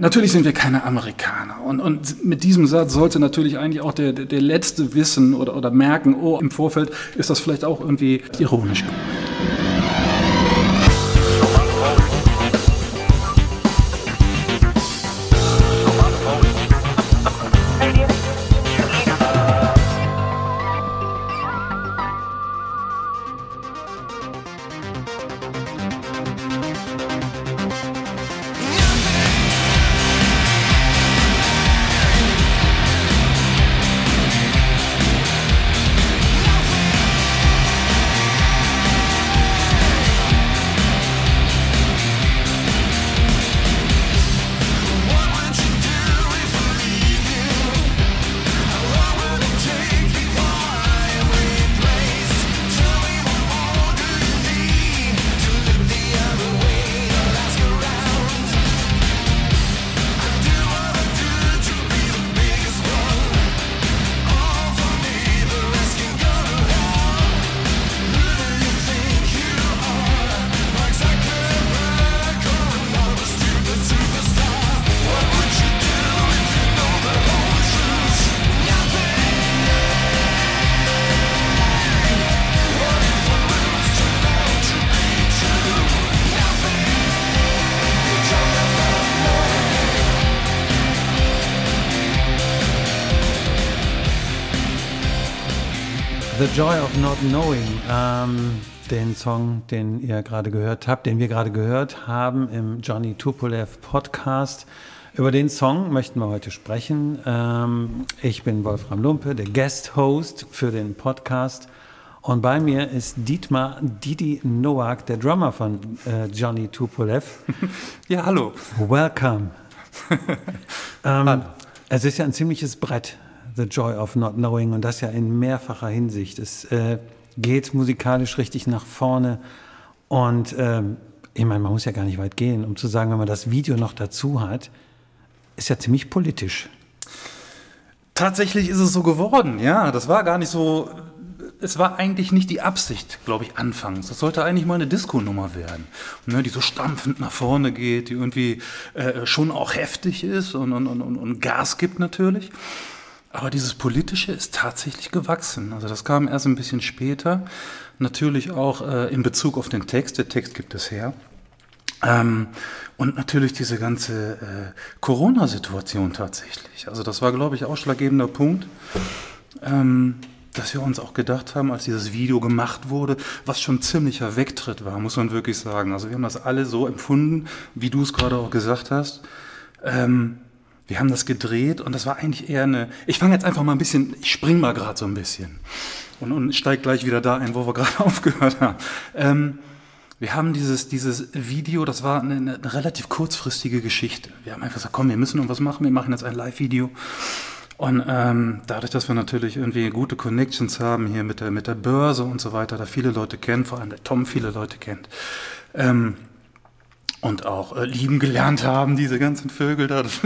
Natürlich sind wir keine Amerikaner. Und, und mit diesem Satz sollte natürlich eigentlich auch der, der, Letzte wissen oder, oder merken, oh, im Vorfeld ist das vielleicht auch irgendwie ironisch gemeint. Joy of Not Knowing, ähm, den Song, den ihr gerade gehört habt, den wir gerade gehört haben im Johnny Tupolev Podcast. Über den Song möchten wir heute sprechen. Ähm, ich bin Wolfram Lumpe, der Guest Host für den Podcast. Und bei mir ist Dietmar Didi Nowak, der Drummer von äh, Johnny Tupolev. Ja, hallo. Welcome. ähm, es ist ja ein ziemliches Brett. The Joy of Not Knowing und das ja in mehrfacher Hinsicht. Es äh, geht musikalisch richtig nach vorne und ähm, ich meine, man muss ja gar nicht weit gehen, um zu sagen, wenn man das Video noch dazu hat, ist ja ziemlich politisch. Tatsächlich ist es so geworden, ja. Das war gar nicht so. Es war eigentlich nicht die Absicht, glaube ich, anfangs. Das sollte eigentlich mal eine Disco-Nummer werden, ne, die so stampfend nach vorne geht, die irgendwie äh, schon auch heftig ist und, und, und, und Gas gibt natürlich. Aber dieses Politische ist tatsächlich gewachsen. Also das kam erst ein bisschen später. Natürlich auch äh, in Bezug auf den Text. Der Text gibt es her. Ähm, und natürlich diese ganze äh, Corona-Situation tatsächlich. Also das war, glaube ich, ausschlaggebender Punkt, ähm, dass wir uns auch gedacht haben, als dieses Video gemacht wurde, was schon ziemlicher Wegtritt war, muss man wirklich sagen. Also wir haben das alle so empfunden, wie du es gerade auch gesagt hast. Ähm, wir haben das gedreht und das war eigentlich eher eine. Ich fange jetzt einfach mal ein bisschen, ich spring mal gerade so ein bisschen und, und steige gleich wieder da ein, wo wir gerade aufgehört haben. Ähm, wir haben dieses, dieses Video, das war eine, eine, relativ kurzfristige Geschichte. Wir haben einfach gesagt, komm, wir müssen irgendwas machen, wir machen jetzt ein Live-Video. Und ähm, dadurch, dass wir natürlich irgendwie gute Connections haben hier mit der, mit der Börse und so weiter, da viele Leute kennen, vor allem der Tom viele Leute kennt, ähm, und auch äh, lieben gelernt haben, diese ganzen Vögel da, das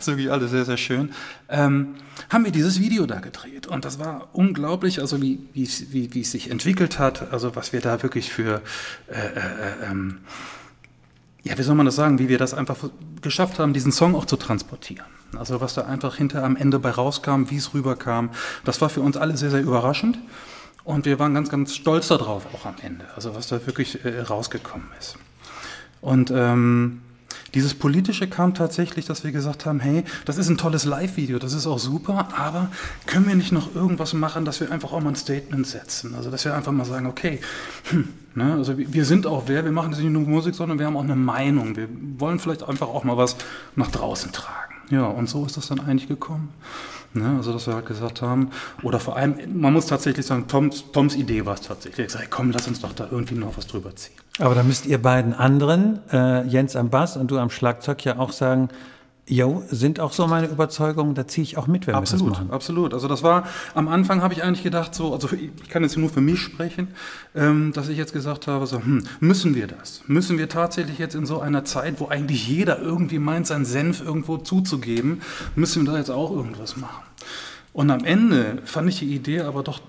ist wirklich alles sehr, sehr schön, ähm, haben wir dieses Video da gedreht. Und das war unglaublich, also wie, wie, wie, wie es sich entwickelt hat, also was wir da wirklich für, äh, äh, ähm, ja, wie soll man das sagen, wie wir das einfach geschafft haben, diesen Song auch zu transportieren. Also was da einfach hinter am Ende bei rauskam, wie es rüberkam, das war für uns alle sehr, sehr überraschend. Und wir waren ganz, ganz stolz darauf auch am Ende, also was da wirklich äh, rausgekommen ist. Und ähm, dieses Politische kam tatsächlich, dass wir gesagt haben, hey, das ist ein tolles Live-Video, das ist auch super, aber können wir nicht noch irgendwas machen, dass wir einfach auch mal ein Statement setzen? Also dass wir einfach mal sagen, okay, hm, ne, also wir sind auch wer, wir machen nicht nur Musik, sondern wir haben auch eine Meinung. Wir wollen vielleicht einfach auch mal was nach draußen tragen. Ja, und so ist das dann eigentlich gekommen. Ne, also, dass wir halt gesagt haben, oder vor allem, man muss tatsächlich sagen, Toms, Toms Idee war es tatsächlich. Er gesagt, komm, lass uns doch da irgendwie noch was drüber ziehen. Aber da müsst ihr beiden anderen, äh, Jens am Bass und du am Schlagzeug, ja auch sagen, Jo, sind auch so meine Überzeugungen, da ziehe ich auch mit, wenn absolut, wir das machen. Absolut, also das war, am Anfang habe ich eigentlich gedacht, so, also ich kann jetzt nur für mich sprechen, ähm, dass ich jetzt gesagt habe, so, hm, müssen wir das? Müssen wir tatsächlich jetzt in so einer Zeit, wo eigentlich jeder irgendwie meint, seinen Senf irgendwo zuzugeben, müssen wir da jetzt auch irgendwas machen? Und am Ende fand ich die Idee aber doch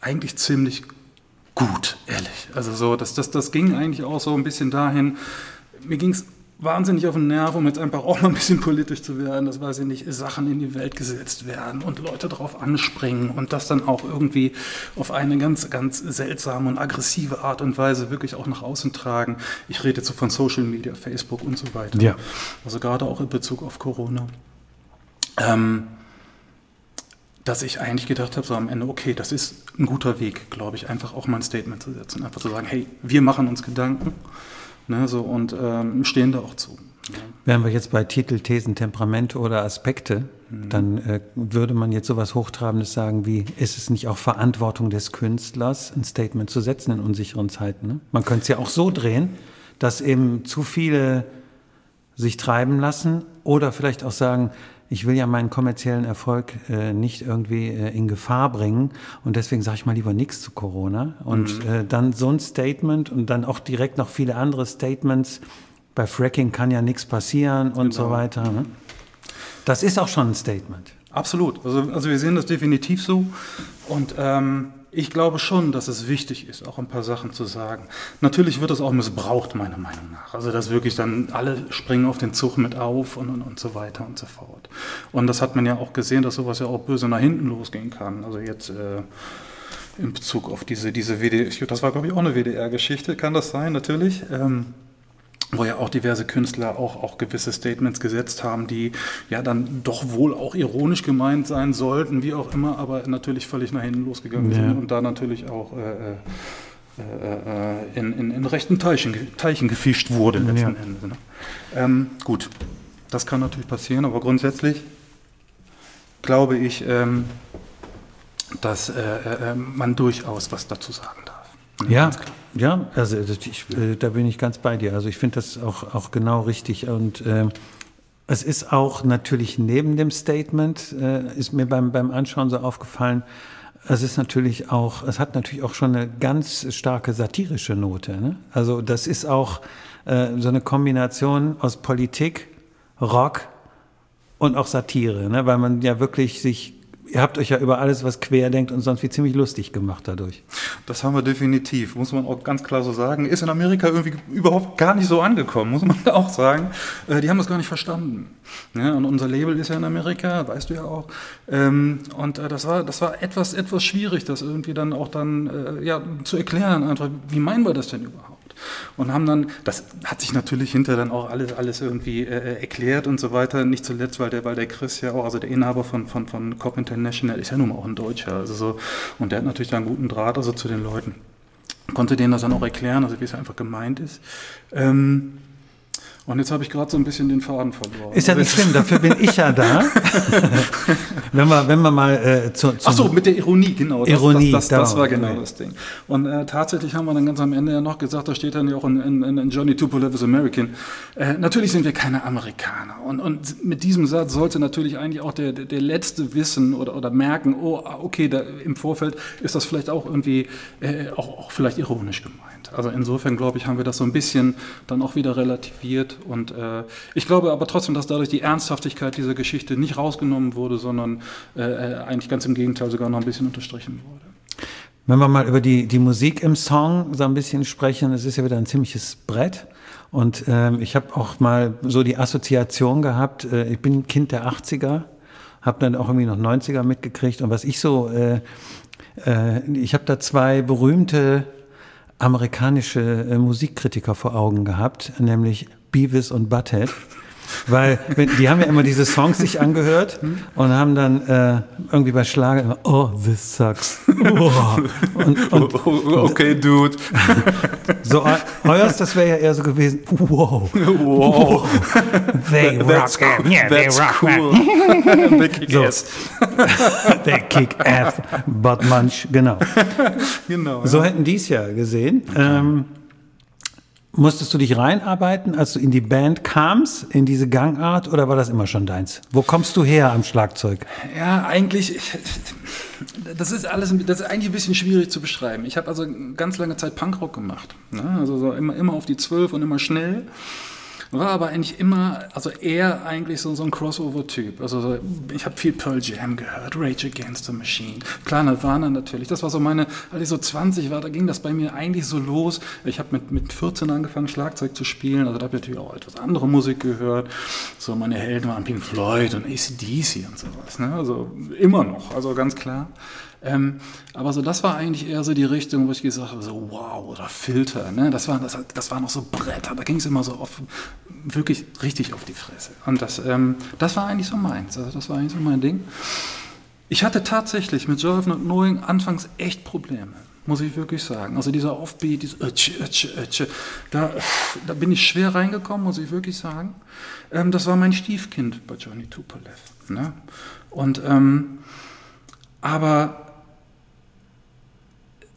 eigentlich ziemlich gut, ehrlich. Also so, das, das, das ging eigentlich auch so ein bisschen dahin, mir ging es wahnsinnig auf den Nerv, um jetzt einfach auch mal ein bisschen politisch zu werden, dass, weiß ich nicht, Sachen in die Welt gesetzt werden und Leute darauf anspringen und das dann auch irgendwie auf eine ganz, ganz seltsame und aggressive Art und Weise wirklich auch nach außen tragen. Ich rede jetzt so von Social Media, Facebook und so weiter. Ja. Also gerade auch in Bezug auf Corona. Ähm, dass ich eigentlich gedacht habe, so am Ende, okay, das ist ein guter Weg, glaube ich, einfach auch mal ein Statement zu setzen. Einfach zu sagen, hey, wir machen uns Gedanken ne, so, und ähm, stehen da auch zu. Ja. Wären wir jetzt bei Titel, Thesen, Temperamente oder Aspekte, mhm. dann äh, würde man jetzt sowas Hochtrabendes sagen wie, ist es nicht auch Verantwortung des Künstlers, ein Statement zu setzen in unsicheren Zeiten? Ne? Man könnte es ja auch so drehen, dass eben zu viele sich treiben lassen oder vielleicht auch sagen, ich will ja meinen kommerziellen Erfolg äh, nicht irgendwie äh, in Gefahr bringen und deswegen sage ich mal lieber nichts zu Corona und mhm. äh, dann so ein Statement und dann auch direkt noch viele andere Statements. Bei Fracking kann ja nichts passieren und genau. so weiter. Ne? Das ist auch schon ein Statement. Absolut. Also, also wir sehen das definitiv so und ähm ich glaube schon, dass es wichtig ist, auch ein paar Sachen zu sagen. Natürlich wird das auch missbraucht, meiner Meinung nach. Also, dass wirklich dann alle springen auf den Zug mit auf und, und, und so weiter und so fort. Und das hat man ja auch gesehen, dass sowas ja auch böse nach hinten losgehen kann. Also jetzt äh, in Bezug auf diese, diese WDR, das war glaube ich auch eine WDR-Geschichte, kann das sein, natürlich. Ähm, wo ja auch diverse Künstler auch, auch gewisse Statements gesetzt haben, die ja dann doch wohl auch ironisch gemeint sein sollten, wie auch immer, aber natürlich völlig nach hinten losgegangen ja. sind und da natürlich auch äh, äh, äh, in, in, in, rechten Teichen, Teichen gefischt wurde letzten ja. Endes. Ne? Ähm, gut, das kann natürlich passieren, aber grundsätzlich glaube ich, ähm, dass äh, äh, man durchaus was dazu sagen darf. Ja, ja, also ich, äh, da bin ich ganz bei dir. Also ich finde das auch, auch genau richtig. Und äh, es ist auch natürlich neben dem Statement, äh, ist mir beim, beim Anschauen so aufgefallen, es ist natürlich auch, es hat natürlich auch schon eine ganz starke satirische Note. Ne? Also das ist auch äh, so eine Kombination aus Politik, Rock und auch Satire, ne? weil man ja wirklich sich ihr habt euch ja über alles, was quer denkt und sonst wie ziemlich lustig gemacht dadurch. Das haben wir definitiv, muss man auch ganz klar so sagen. Ist in Amerika irgendwie überhaupt gar nicht so angekommen, muss man auch sagen. Äh, die haben das gar nicht verstanden. Ja, und unser Label ist ja in Amerika, weißt du ja auch. Ähm, und äh, das war, das war etwas, etwas schwierig, das irgendwie dann auch dann äh, ja, zu erklären, einfach, wie meinen wir das denn überhaupt? Und haben dann, das hat sich natürlich hinter dann auch alles, alles irgendwie äh, erklärt und so weiter, nicht zuletzt, weil der, weil der Chris ja auch, also der Inhaber von, von, von Cop International ist ja nun mal auch ein Deutscher, also so, und der hat natürlich da einen guten Draht also zu den Leuten, konnte denen das dann auch erklären, also wie es einfach gemeint ist. Ähm, und jetzt habe ich gerade so ein bisschen den Faden verloren. Ist ja nicht schlimm, dafür bin ich ja da. wenn, wir, wenn wir mal äh, zu, Ach so, mit der Ironie, genau. Das, Ironie, das, das, das, das war genau das Ding. Und äh, tatsächlich haben wir dann ganz am Ende ja noch gesagt, da steht dann ja auch in, in, in Johnny Tupolev is American. Äh, natürlich sind wir keine Amerikaner. Und, und mit diesem Satz sollte natürlich eigentlich auch der, der Letzte wissen oder, oder merken, oh, okay, da, im Vorfeld ist das vielleicht auch irgendwie, äh, auch, auch vielleicht ironisch gemeint. Also insofern, glaube ich, haben wir das so ein bisschen dann auch wieder relativiert. Und äh, ich glaube aber trotzdem, dass dadurch die Ernsthaftigkeit dieser Geschichte nicht rausgenommen wurde, sondern äh, äh, eigentlich ganz im Gegenteil sogar noch ein bisschen unterstrichen wurde. Wenn wir mal über die, die Musik im Song so ein bisschen sprechen, es ist ja wieder ein ziemliches Brett. Und ähm, ich habe auch mal so die Assoziation gehabt, äh, ich bin Kind der 80er, habe dann auch irgendwie noch 90er mitgekriegt. Und was ich so, äh, äh, ich habe da zwei berühmte amerikanische äh, Musikkritiker vor Augen gehabt, nämlich Beavis und Butthead. Weil die haben ja immer diese Songs sich angehört und haben dann äh, irgendwie bei Schlager immer, oh, this sucks. Oh. Und, und, okay, dude. So, euers, das wäre ja eher so gewesen, wow. Wow. They that's rock. Cool. Yeah, that's they rock. Cool. they kick so. ass. they kick ass, but munch, genau. genau so ja. hätten die es ja gesehen. Ähm, Musstest du dich reinarbeiten, als du in die Band kamst, in diese Gangart, oder war das immer schon deins? Wo kommst du her am Schlagzeug? Ja, eigentlich, das ist alles, das ist eigentlich ein bisschen schwierig zu beschreiben. Ich habe also ganz lange Zeit Punkrock gemacht, ne? also so immer, immer auf die Zwölf und immer schnell. War aber eigentlich immer, also eher eigentlich so, so ein Crossover-Typ. Also ich habe viel Pearl Jam gehört, Rage Against the Machine, klar Nirvana natürlich. Das war so meine, als ich so 20 war, da ging das bei mir eigentlich so los. Ich habe mit, mit 14 angefangen, Schlagzeug zu spielen. Also da habe ich natürlich auch etwas andere Musik gehört. So meine Helden waren Pink Floyd und ACDC und sowas. Ne? Also immer noch, also ganz klar. Ähm, aber so, das war eigentlich eher so die Richtung, wo ich gesagt habe, so wow, oder Filter, ne? Das war, das, das war noch so Bretter, da ging es immer so auf, wirklich richtig auf die Fresse. Und das, ähm, das war eigentlich so meins, also das war eigentlich so mein Ding. Ich hatte tatsächlich mit of Not Knowing anfangs echt Probleme, muss ich wirklich sagen. Also dieser Offbeat, dieses Ötsche, Ötsche, Ötsche, da, da bin ich schwer reingekommen, muss ich wirklich sagen. Ähm, das war mein Stiefkind bei Johnny Tupolev. Ne? Und, ähm, aber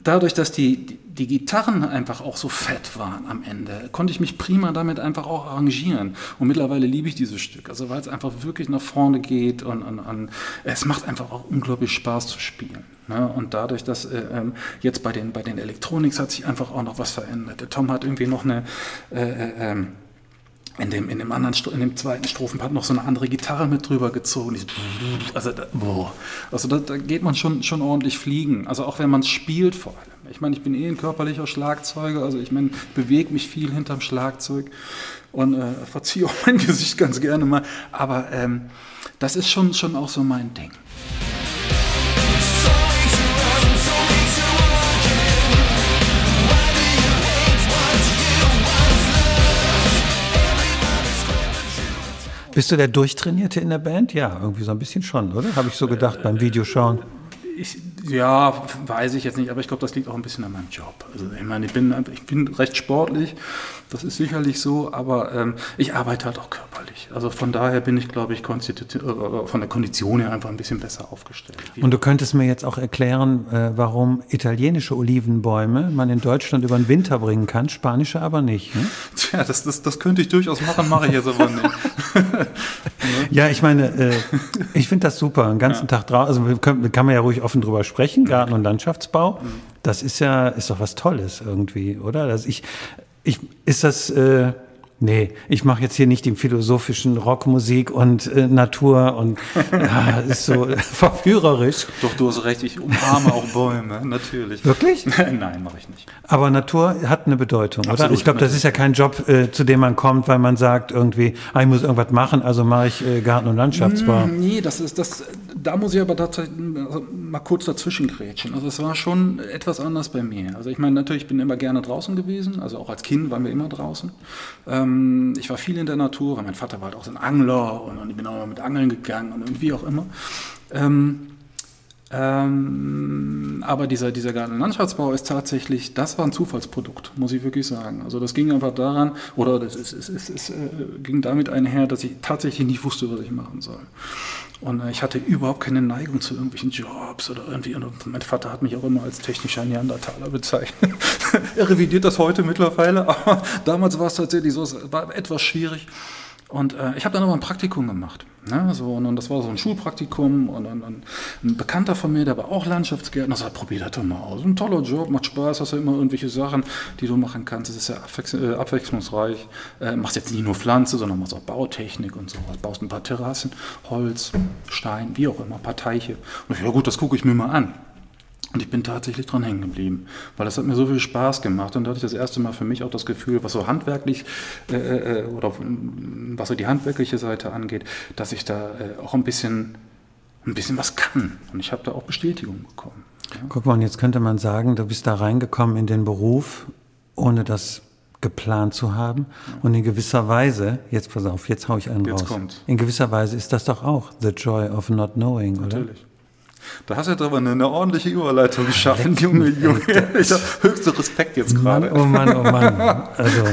dadurch, dass die, die Gitarren einfach auch so fett waren am Ende, konnte ich mich prima damit einfach auch arrangieren. Und mittlerweile liebe ich dieses Stück, also weil es einfach wirklich nach vorne geht und, und, und es macht einfach auch unglaublich Spaß zu spielen. Ne? Und dadurch, dass äh, ähm, jetzt bei den, bei den Electronics hat sich einfach auch noch was verändert. Der Tom hat irgendwie noch eine äh, äh, ähm, in dem, in dem anderen, in dem zweiten Strophenpart noch so eine andere Gitarre mit drüber gezogen. Also, da, boah. also da, da, geht man schon, schon ordentlich fliegen. Also auch wenn man es spielt vor allem. Ich meine, ich bin eh ein körperlicher Schlagzeuger, also ich meine, bewege mich viel hinterm Schlagzeug und äh, verziehe auch mein Gesicht ganz gerne mal. Aber ähm, das ist schon, schon auch so mein Ding. Bist du der Durchtrainierte in der Band? Ja, irgendwie so ein bisschen schon, oder? Habe ich so gedacht beim Videoschauen. Ich, ja, weiß ich jetzt nicht, aber ich glaube, das liegt auch ein bisschen an meinem Job. Also ich meine, ich bin, ich bin recht sportlich, das ist sicherlich so, aber ähm, ich arbeite halt auch körperlich. Also von daher bin ich, glaube ich, äh, von der Kondition her einfach ein bisschen besser aufgestellt. Und du könntest mir jetzt auch erklären, äh, warum italienische Olivenbäume man in Deutschland über den Winter bringen kann, spanische aber nicht. Ne? Tja, das, das, das könnte ich durchaus machen, mache ich jetzt aber nicht. ja, ich meine, äh, ich finde das super, einen ganzen ja. Tag draußen, also kann man ja ruhig offen drüber sprechen, Garten- und Landschaftsbau. Das ist ja, ist doch was Tolles irgendwie, oder? Dass ich, ich, ist das, äh, Nee, ich mache jetzt hier nicht die philosophischen Rockmusik und äh, Natur und ja, ist so verführerisch. Doch, du hast recht, ich umarme auch Bäume, natürlich. Wirklich? Nein, mache ich nicht. Aber Natur hat eine Bedeutung, Absolut, oder? Ich glaube, das ist ja kein Job, äh, zu dem man kommt, weil man sagt irgendwie, ah, ich muss irgendwas machen, also mache ich äh, Garten- und Landschaftsbau. Mm, nee, das ist das, da muss ich aber tatsächlich also mal kurz dazwischen grätschen. Also es war schon etwas anders bei mir. Also ich meine, natürlich, ich bin immer gerne draußen gewesen, also auch als Kind waren wir immer draußen. Ähm, ähm, ich war viel in der Natur, mein Vater war halt auch so ein Angler und, und ich bin auch mit Angeln gegangen und irgendwie auch immer. Ähm, ähm, aber dieser, dieser Gartenlandschaftsbau ist tatsächlich, das war ein Zufallsprodukt, muss ich wirklich sagen. Also das ging einfach daran, oder es, es, es, es, es äh, ging damit einher, dass ich tatsächlich nicht wusste, was ich machen soll. Und äh, ich hatte überhaupt keine Neigung zu irgendwelchen Jobs oder irgendwie. Und mein Vater hat mich auch immer als technischer Neandertaler bezeichnet. er revidiert das heute mittlerweile, aber damals war es tatsächlich so, es war etwas schwierig. Und äh, ich habe dann aber ein Praktikum gemacht. Ne? So, und, und, das war so ein Schulpraktikum und, und, und, ein Bekannter von mir, der war auch Landschaftsgärtner, sagt, probier das doch mal aus. Ein toller Job, macht Spaß, hast ja immer irgendwelche Sachen, die du machen kannst. Es ist ja abwechs äh, abwechslungsreich. Äh, machst jetzt nicht nur Pflanze, sondern machst auch Bautechnik und so. Baust ein paar Terrassen, Holz, Stein, wie auch immer, ein paar Teiche. Und ich, ja gut, das gucke ich mir mal an. Und ich bin tatsächlich dran hängen geblieben, weil das hat mir so viel Spaß gemacht. Und da hatte ich das erste Mal für mich auch das Gefühl, was so handwerklich äh, äh oder was so die handwerkliche Seite angeht, dass ich da äh, auch ein bisschen, ein bisschen was kann. Und ich habe da auch Bestätigung bekommen. Ja. Guck mal, jetzt könnte man sagen, du bist da reingekommen in den Beruf, ohne das geplant zu haben. Ja. Und in gewisser Weise, jetzt pass auf, jetzt haue ich einen jetzt raus. Kommt. In gewisser Weise ist das doch auch the joy of not knowing, Natürlich. oder? Natürlich. Da hast du jetzt aber eine, eine ordentliche Überleitung geschaffen, Junge, Junge. Ich habe höchsten Respekt jetzt gerade. oh Mann, oh Mann. Also.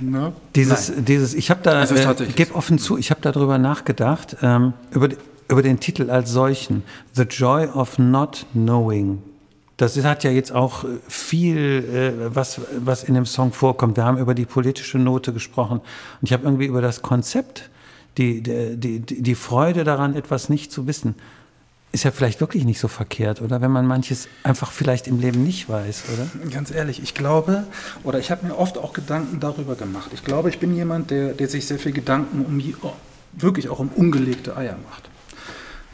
Ne? Dieses, dieses, ich habe da, äh, gebe offen zu, ich habe darüber nachgedacht, ähm, über, über den Titel als solchen, The Joy of Not Knowing. Das hat ja jetzt auch viel, äh, was, was in dem Song vorkommt. Wir haben über die politische Note gesprochen und ich habe irgendwie über das Konzept, die, die, die, die Freude daran, etwas nicht zu wissen ist ja vielleicht wirklich nicht so verkehrt, oder? Wenn man manches einfach vielleicht im Leben nicht weiß, oder? Ganz ehrlich, ich glaube, oder ich habe mir oft auch Gedanken darüber gemacht. Ich glaube, ich bin jemand, der, der sich sehr viel Gedanken um oh, wirklich auch um ungelegte Eier macht.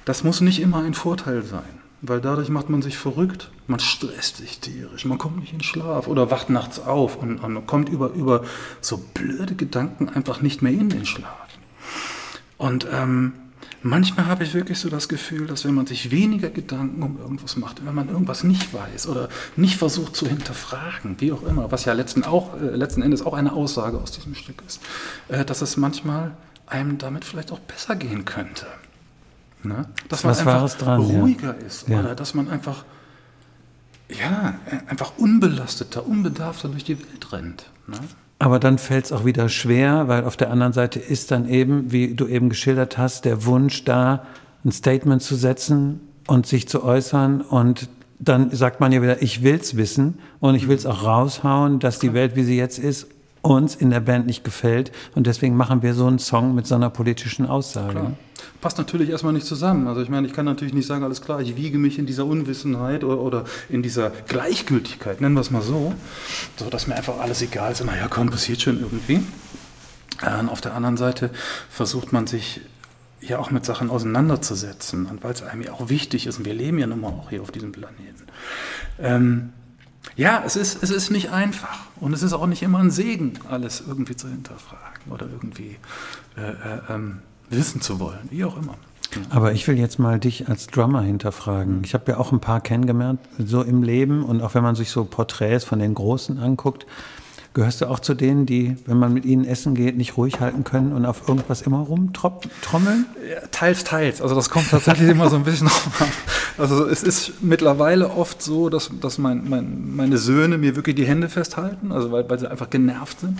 Das muss nicht immer ein Vorteil sein, weil dadurch macht man sich verrückt, man stresst sich tierisch, man kommt nicht in Schlaf oder wacht nachts auf und, und kommt über, über so blöde Gedanken einfach nicht mehr in den Schlaf. Und ähm, manchmal habe ich wirklich so das Gefühl, dass wenn man sich weniger Gedanken um irgendwas macht, wenn man irgendwas nicht weiß oder nicht versucht zu hinterfragen, wie auch immer, was ja letzten, auch, äh, letzten Endes auch eine Aussage aus diesem Stück ist, äh, dass es manchmal einem damit vielleicht auch besser gehen könnte. Ne? Dass was man einfach dran, ruhiger ja. ist ja. oder dass man einfach ja, einfach unbelasteter, unbedarfter durch die Welt rennt. Ne? Aber dann fällt es auch wieder schwer, weil auf der anderen Seite ist dann eben, wie du eben geschildert hast, der Wunsch da, ein Statement zu setzen und sich zu äußern. Und dann sagt man ja wieder, ich will's wissen und ich will's auch raushauen, dass die Welt, wie sie jetzt ist, uns in der Band nicht gefällt. Und deswegen machen wir so einen Song mit so einer politischen Aussage. Klar. Passt natürlich erstmal nicht zusammen. Also ich meine, ich kann natürlich nicht sagen, alles klar, ich wiege mich in dieser Unwissenheit oder, oder in dieser Gleichgültigkeit, nennen wir es mal so, so dass mir einfach alles egal ist. Naja, komm, passiert schon irgendwie. Und auf der anderen Seite versucht man sich ja auch mit Sachen auseinanderzusetzen. Und weil es einem ja auch wichtig ist, und wir leben ja nun mal auch hier auf diesem Planeten. Ähm, ja, es ist, es ist nicht einfach. Und es ist auch nicht immer ein Segen, alles irgendwie zu hinterfragen oder irgendwie äh, äh, ähm, wissen zu wollen, wie auch immer. Aber ich will jetzt mal dich als Drummer hinterfragen. Ich habe ja auch ein paar kennengelernt, so im Leben. Und auch wenn man sich so Porträts von den Großen anguckt, gehörst du auch zu denen, die, wenn man mit ihnen essen geht, nicht ruhig halten können und auf irgendwas immer rumtrommeln? Ja, teils, teils. Also das kommt tatsächlich immer so ein bisschen an. Also es ist mittlerweile oft so, dass, dass mein, mein, meine Söhne mir wirklich die Hände festhalten, also weil, weil sie einfach genervt sind.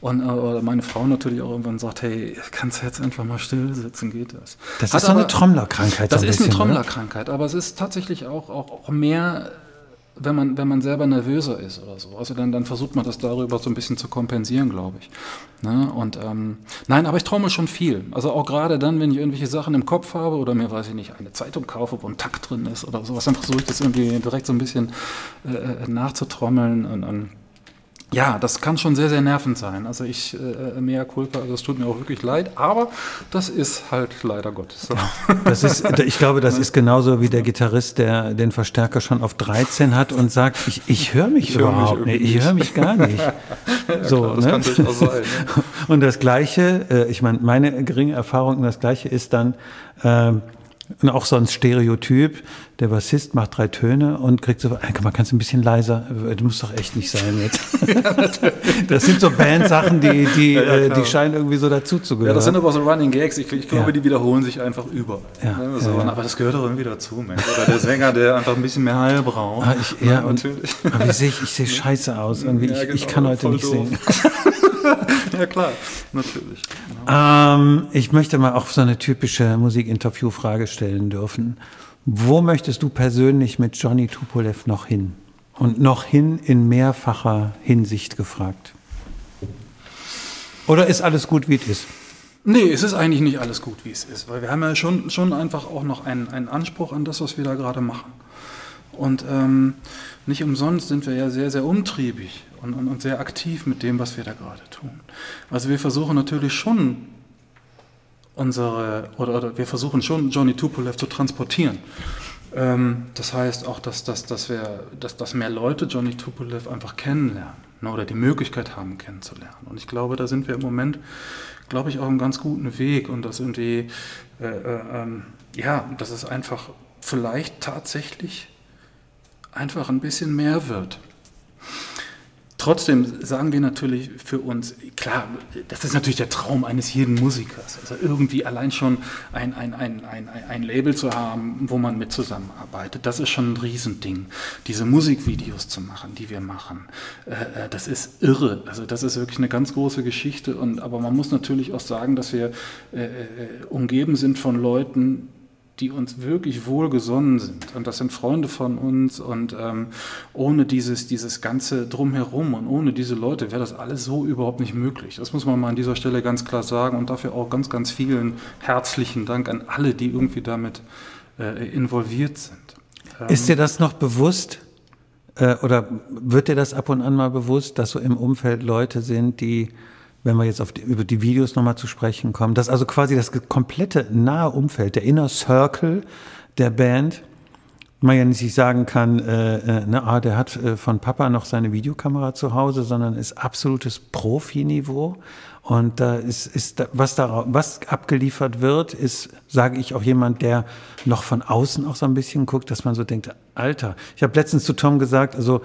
Und äh, meine Frau natürlich auch irgendwann sagt, hey, kannst du jetzt einfach mal still sitzen, geht das? Das Hat ist so eine Trommlerkrankheit. Das so ein ist bisschen, eine Trommlerkrankheit, aber es ist tatsächlich auch, auch, auch mehr, wenn man, wenn man selber nervöser ist oder so. Also dann, dann versucht man das darüber so ein bisschen zu kompensieren, glaube ich. Ne? Und ähm, nein, aber ich trommel schon viel. Also auch gerade dann, wenn ich irgendwelche Sachen im Kopf habe oder mir, weiß ich nicht, eine Zeitung kaufe, wo ein Takt drin ist oder sowas, dann versuche ich das irgendwie direkt so ein bisschen äh, äh nachzutrommeln und, und ja, das kann schon sehr, sehr nervend sein. Also ich, äh, mehr Culpa, also es tut mir auch wirklich leid, aber das ist halt leider Gottes. So. Das ist, ich glaube, das ist genauso wie der Gitarrist, der den Verstärker schon auf 13 hat und sagt, ich, ich höre mich ich überhaupt hör mich nicht, ich höre mich gar nicht. ja, so, klar, das ne? kann durchaus sein. Ne? Und das Gleiche, äh, ich meine, meine geringe Erfahrung, das Gleiche ist dann, ähm, und auch so ein Stereotyp. Der Bassist macht drei Töne und kriegt so, hey, man kannst ein bisschen leiser, du musst doch echt nicht sein jetzt. das sind so Bandsachen, die, die, ja, ja, äh, die scheinen irgendwie so dazuzugehören. Ja, das sind aber so Running Gags. Ich, ich glaube, ja. die wiederholen sich einfach über. Ne, so, aber das gehört doch irgendwie dazu, Mensch. Oder der Sänger, der einfach ein bisschen mehr Heil braucht. Ah, ich, ja, natürlich. Aber wie sehe ich, ich sehe scheiße aus. Irgendwie. Ich, genau, ich kann heute nicht doof. sehen. ja, klar, natürlich. Genau. Ähm, ich möchte mal auch so eine typische Musikinterview-Frage stellen dürfen. Wo möchtest du persönlich mit Johnny Tupolev noch hin? Und noch hin in mehrfacher Hinsicht gefragt. Oder ist alles gut, wie es ist? Nee, es ist eigentlich nicht alles gut, wie es ist, weil wir haben ja schon, schon einfach auch noch einen, einen Anspruch an das, was wir da gerade machen. Und ähm, nicht umsonst sind wir ja sehr, sehr umtriebig und, und, und sehr aktiv mit dem, was wir da gerade tun. Also wir versuchen natürlich schon unsere, oder, oder wir versuchen schon Johnny Tupolev zu transportieren. Ähm, das heißt auch, dass, dass, dass, wir, dass, dass mehr Leute Johnny Tupolev einfach kennenlernen ne, oder die Möglichkeit haben, kennenzulernen. Und ich glaube, da sind wir im Moment, glaube ich, auf einem ganz guten Weg und das irgendwie, äh, äh, ähm, ja, dass es einfach vielleicht tatsächlich einfach ein bisschen mehr wird. Trotzdem sagen wir natürlich für uns, klar, das ist natürlich der Traum eines jeden Musikers. Also irgendwie allein schon ein, ein, ein, ein, ein Label zu haben, wo man mit zusammenarbeitet, das ist schon ein Riesending. Diese Musikvideos zu machen, die wir machen, äh, äh das ist irre. Also das ist wirklich eine ganz große Geschichte. Und, aber man muss natürlich auch sagen, dass wir äh, äh umgeben sind von Leuten, die uns wirklich wohlgesonnen sind. Und das sind Freunde von uns. Und ähm, ohne dieses, dieses ganze Drumherum und ohne diese Leute wäre das alles so überhaupt nicht möglich. Das muss man mal an dieser Stelle ganz klar sagen. Und dafür auch ganz, ganz vielen herzlichen Dank an alle, die irgendwie damit äh, involviert sind. Ähm, ist dir das noch bewusst? Äh, oder wird dir das ab und an mal bewusst, dass so im Umfeld Leute sind, die, wenn wir jetzt auf die, über die Videos nochmal zu sprechen kommen, dass also quasi das komplette nahe Umfeld, der Inner Circle der Band, man ja nicht sagen kann, äh, äh, ne, ah, der hat äh, von Papa noch seine Videokamera zu Hause, sondern ist absolutes Profiniveau. Und da ist, ist was da was abgeliefert wird, ist, sage ich auch jemand, der noch von außen auch so ein bisschen guckt, dass man so denkt, Alter. Ich habe letztens zu Tom gesagt, also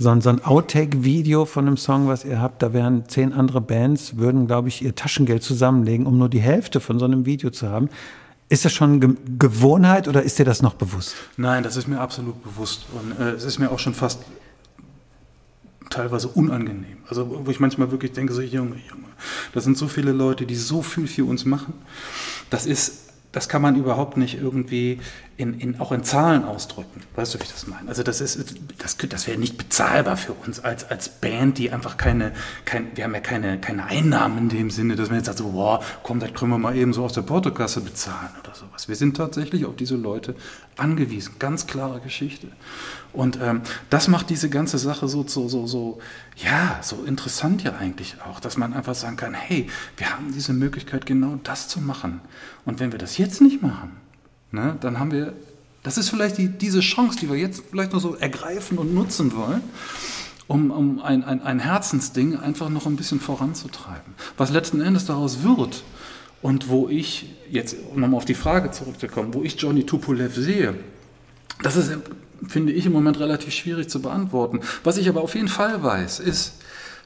so ein, Outtake-Video von einem Song, was ihr habt, da wären zehn andere Bands, würden, glaube ich, ihr Taschengeld zusammenlegen, um nur die Hälfte von so einem Video zu haben. Ist das schon Ge Gewohnheit oder ist dir das noch bewusst? Nein, das ist mir absolut bewusst. Und äh, es ist mir auch schon fast teilweise unangenehm. Also wo ich manchmal wirklich denke, so Junge, Junge, das sind so viele Leute, die so viel für uns machen. Das ist das kann man überhaupt nicht irgendwie in, in, auch in Zahlen ausdrücken. Weißt du, wie ich das meine? Also das ist, das, das wäre nicht bezahlbar für uns als, als Band, die einfach keine, kein, wir haben ja keine, keine Einnahmen in dem Sinne, dass man jetzt sagt, so, boah, komm, das können wir mal eben so aus der Portokasse bezahlen oder sowas. Wir sind tatsächlich auf diese Leute angewiesen. Ganz klare Geschichte. Und ähm, das macht diese ganze Sache so, so, so, so, ja, so interessant ja eigentlich auch, dass man einfach sagen kann, hey, wir haben diese Möglichkeit, genau das zu machen. Und wenn wir das jetzt nicht machen, ne, dann haben wir, das ist vielleicht die, diese Chance, die wir jetzt vielleicht noch so ergreifen und nutzen wollen, um, um ein, ein, ein Herzensding einfach noch ein bisschen voranzutreiben. Was letzten Endes daraus wird und wo ich, jetzt um nochmal auf die Frage zurückzukommen, wo ich Johnny Tupolev sehe, das ist finde ich im Moment relativ schwierig zu beantworten. Was ich aber auf jeden Fall weiß, ist,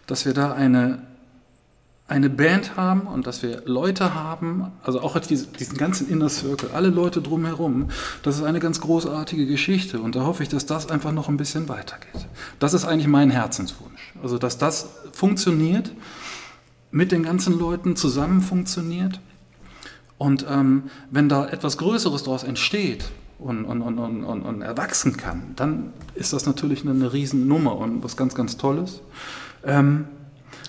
dass wir da eine, eine Band haben und dass wir Leute haben, also auch diesen, diesen ganzen Inner Circle, alle Leute drumherum. Das ist eine ganz großartige Geschichte und da hoffe ich, dass das einfach noch ein bisschen weitergeht. Das ist eigentlich mein Herzenswunsch. Also, dass das funktioniert, mit den ganzen Leuten zusammen funktioniert. Und ähm, wenn da etwas Größeres daraus entsteht, und, und, und, und, und erwachsen kann, dann ist das natürlich eine, eine Riesennummer und was ganz, ganz Tolles. Ähm,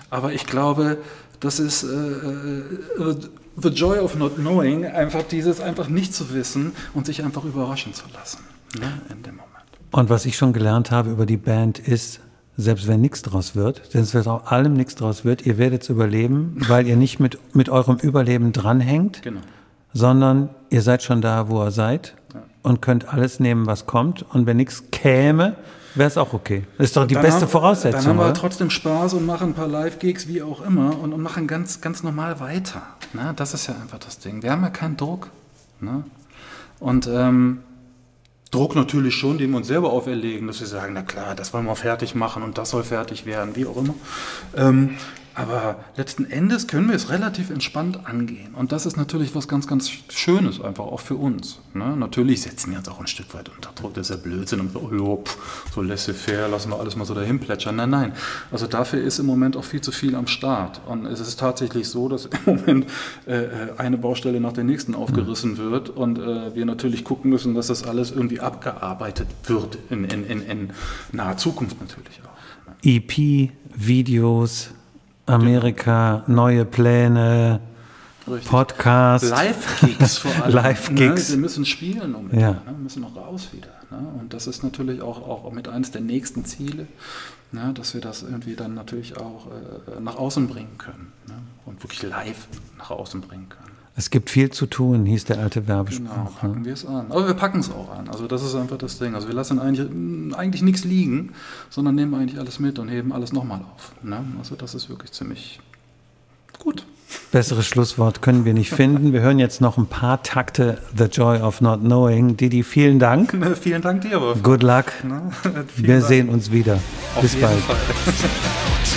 aber ich glaube, das ist äh, äh, the joy of not knowing, einfach dieses einfach nicht zu wissen und sich einfach überraschen zu lassen ne, in dem Moment. Und was ich schon gelernt habe über die Band ist, selbst wenn nichts draus wird, selbst wenn aus allem nichts draus wird, ihr werdet es überleben, weil ihr nicht mit, mit eurem Überleben dranhängt, genau. sondern ihr seid schon da, wo ihr seid und könnt alles nehmen, was kommt. Und wenn nichts käme, wäre es auch okay. Das ist doch die dann beste haben, Voraussetzung. Dann haben wir oder? trotzdem Spaß und machen ein paar Live-Gigs, wie auch immer, und, und, machen ganz, ganz normal weiter. Ne? Das ist ja einfach das Ding. Wir haben ja keinen Druck. Ne? Und ähm, Druck natürlich schon, den wir uns selber auferlegen, dass wir sagen, na klar, das wollen wir fertig machen und das soll fertig werden, wie auch immer. Ähm, aber letzten Endes können wir es relativ entspannt angehen. Und das ist natürlich was ganz, ganz Schönes, einfach auch für uns. Ne? Natürlich setzen wir uns auch ein Stück weit unter Druck. Das ist ja Blödsinn. Und so, oh, pff, so laissez-faire, lassen wir alles mal so dahin plätschern. Nein, nein. Also dafür ist im Moment auch viel zu viel am Start. Und es ist tatsächlich so, dass im Moment äh, eine Baustelle nach der nächsten aufgerissen mhm. wird. Und äh, wir natürlich gucken müssen, dass das alles irgendwie abgearbeitet wird. In, in, in, in naher Zukunft natürlich auch. Ne? EP, Videos, Amerika, neue Pläne, Richtig. Podcast. Live-Gigs vor allem. Live-Gigs. Ne? Wir müssen spielen unbedingt. Ja. Ne? Wir müssen noch raus wieder. Ne? Und das ist natürlich auch, auch mit eines der nächsten Ziele, ne? dass wir das irgendwie dann natürlich auch äh, nach außen bringen können. Ne? Und wirklich live nach außen bringen können. Es gibt viel zu tun, hieß der alte Werbespruch. Genau, packen ne? wir es an. Aber wir packen es auch an. Also das ist einfach das Ding. Also wir lassen eigentlich, eigentlich nichts liegen, sondern nehmen eigentlich alles mit und heben alles nochmal auf. Ne? Also das ist wirklich ziemlich gut. Besseres Schlusswort können wir nicht finden. Wir hören jetzt noch ein paar Takte The Joy of Not Knowing. Didi, vielen Dank. vielen Dank dir, Wolf. Good luck. wir Dank. sehen uns wieder. Auf Bis bald.